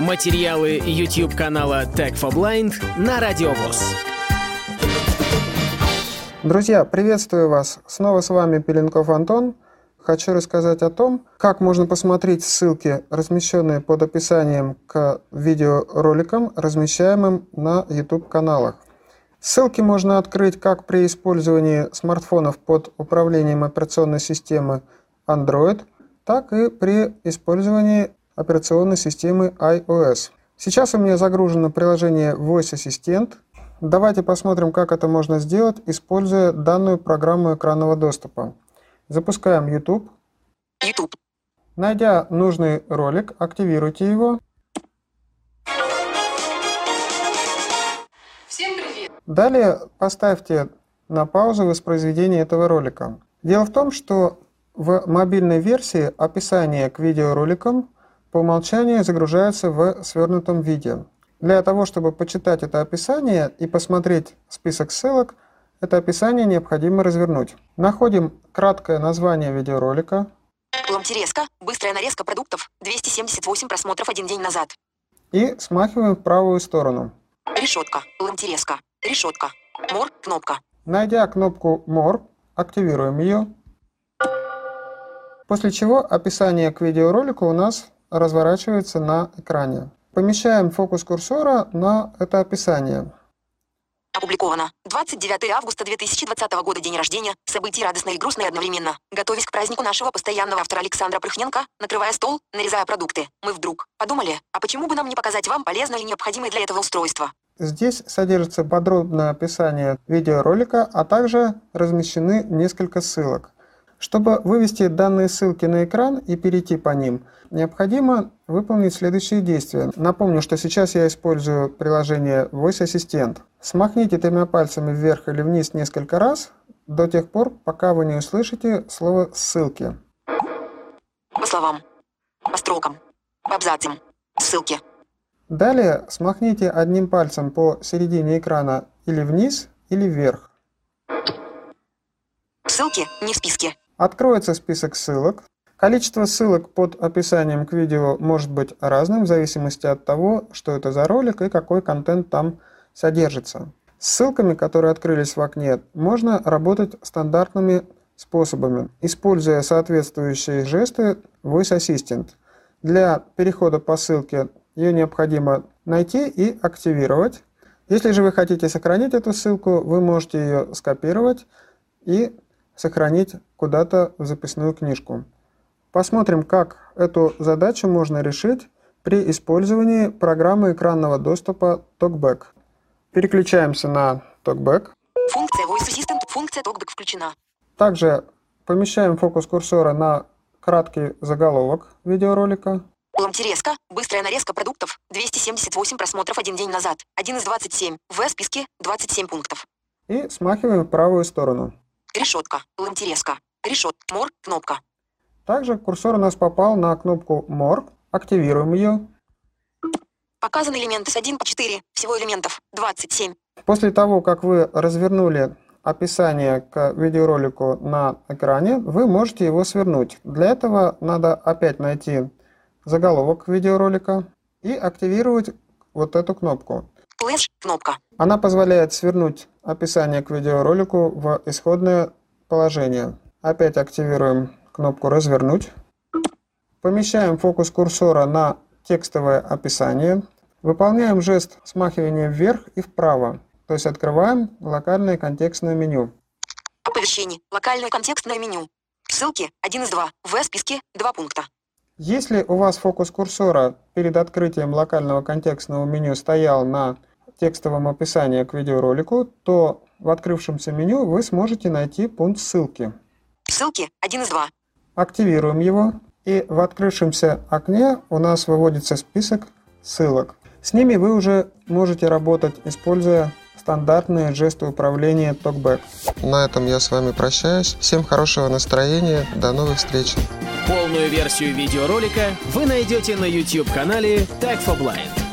Материалы YouTube канала Tech for Blind на Радиовоз. Друзья, приветствую вас. Снова с вами Пеленков Антон. Хочу рассказать о том, как можно посмотреть ссылки, размещенные под описанием к видеороликам, размещаемым на YouTube-каналах. Ссылки можно открыть как при использовании смартфонов под управлением операционной системы Android, так и при использовании операционной системы iOS. Сейчас у меня загружено приложение Voice Assistant. Давайте посмотрим, как это можно сделать, используя данную программу экранного доступа. Запускаем YouTube. YouTube. Найдя нужный ролик, активируйте его. Всем привет! Далее поставьте на паузу воспроизведение этого ролика. Дело в том, что в мобильной версии описание к видеороликам по умолчанию загружается в свернутом виде. Для того, чтобы почитать это описание и посмотреть список ссылок, это описание необходимо развернуть. Находим краткое название видеоролика. Ломтерезка. Быстрая нарезка продуктов. 278 просмотров один день назад. И смахиваем в правую сторону. Решетка. Ломтерезка. Решетка. Мор. Кнопка. Найдя кнопку More, активируем ее. После чего описание к видеоролику у нас разворачивается на экране. Помещаем фокус курсора на это описание. Опубликовано. 29 августа 2020 года, день рождения. События радостные и грустные одновременно. Готовясь к празднику нашего постоянного автора Александра Прыхненко, накрывая стол, нарезая продукты, мы вдруг подумали, а почему бы нам не показать вам полезное и необходимое для этого устройство? Здесь содержится подробное описание видеоролика, а также размещены несколько ссылок. Чтобы вывести данные ссылки на экран и перейти по ним, необходимо выполнить следующие действия. Напомню, что сейчас я использую приложение Voice Assistant. Смахните тремя пальцами вверх или вниз несколько раз, до тех пор, пока вы не услышите слово «ссылки». По словам, по строкам, по абзацам, ссылки. Далее смахните одним пальцем по середине экрана или вниз, или вверх. Ссылки не в списке. Откроется список ссылок. Количество ссылок под описанием к видео может быть разным в зависимости от того, что это за ролик и какой контент там содержится. С ссылками, которые открылись в окне, можно работать стандартными способами, используя соответствующие жесты Voice Assistant. Для перехода по ссылке ее необходимо найти и активировать. Если же вы хотите сохранить эту ссылку, вы можете ее скопировать и сохранить куда-то в записную книжку. Посмотрим, как эту задачу можно решить при использовании программы экранного доступа TalkBack. Переключаемся на TalkBack. Функция Voice Assistant, функция TalkBack включена. Также помещаем фокус курсора на краткий заголовок видеоролика. Ломтерезка. Быстрая нарезка продуктов. 278 просмотров один день назад. 1 из 27. В списке 27 пунктов. И смахиваем в правую сторону. Решетка. Лантереска. Решет. Мор. Кнопка. Также курсор у нас попал на кнопку More. Активируем ее. Показаны элементы с 1 по 4. Всего элементов 27. После того, как вы развернули описание к видеоролику на экране, вы можете его свернуть. Для этого надо опять найти заголовок видеоролика и активировать вот эту кнопку. Флэш кнопка. Она позволяет свернуть описание к видеоролику в исходное положение. Опять активируем кнопку «Развернуть». Помещаем фокус курсора на текстовое описание. Выполняем жест смахивания вверх и вправо, то есть открываем локальное контекстное меню. Оповещение. Локальное контекстное меню. Ссылки 1 из 2. В списке 2 пункта. Если у вас фокус курсора перед открытием локального контекстного меню стоял на текстовом описании к видеоролику, то в открывшемся меню вы сможете найти пункт ссылки. Ссылки 1 из 2. Активируем его, и в открывшемся окне у нас выводится список ссылок. С ними вы уже можете работать, используя стандартные жесты управления TalkBack. На этом я с вами прощаюсь. Всем хорошего настроения. До новых встреч. Полную версию видеоролика вы найдете на YouTube-канале Tag for Blind.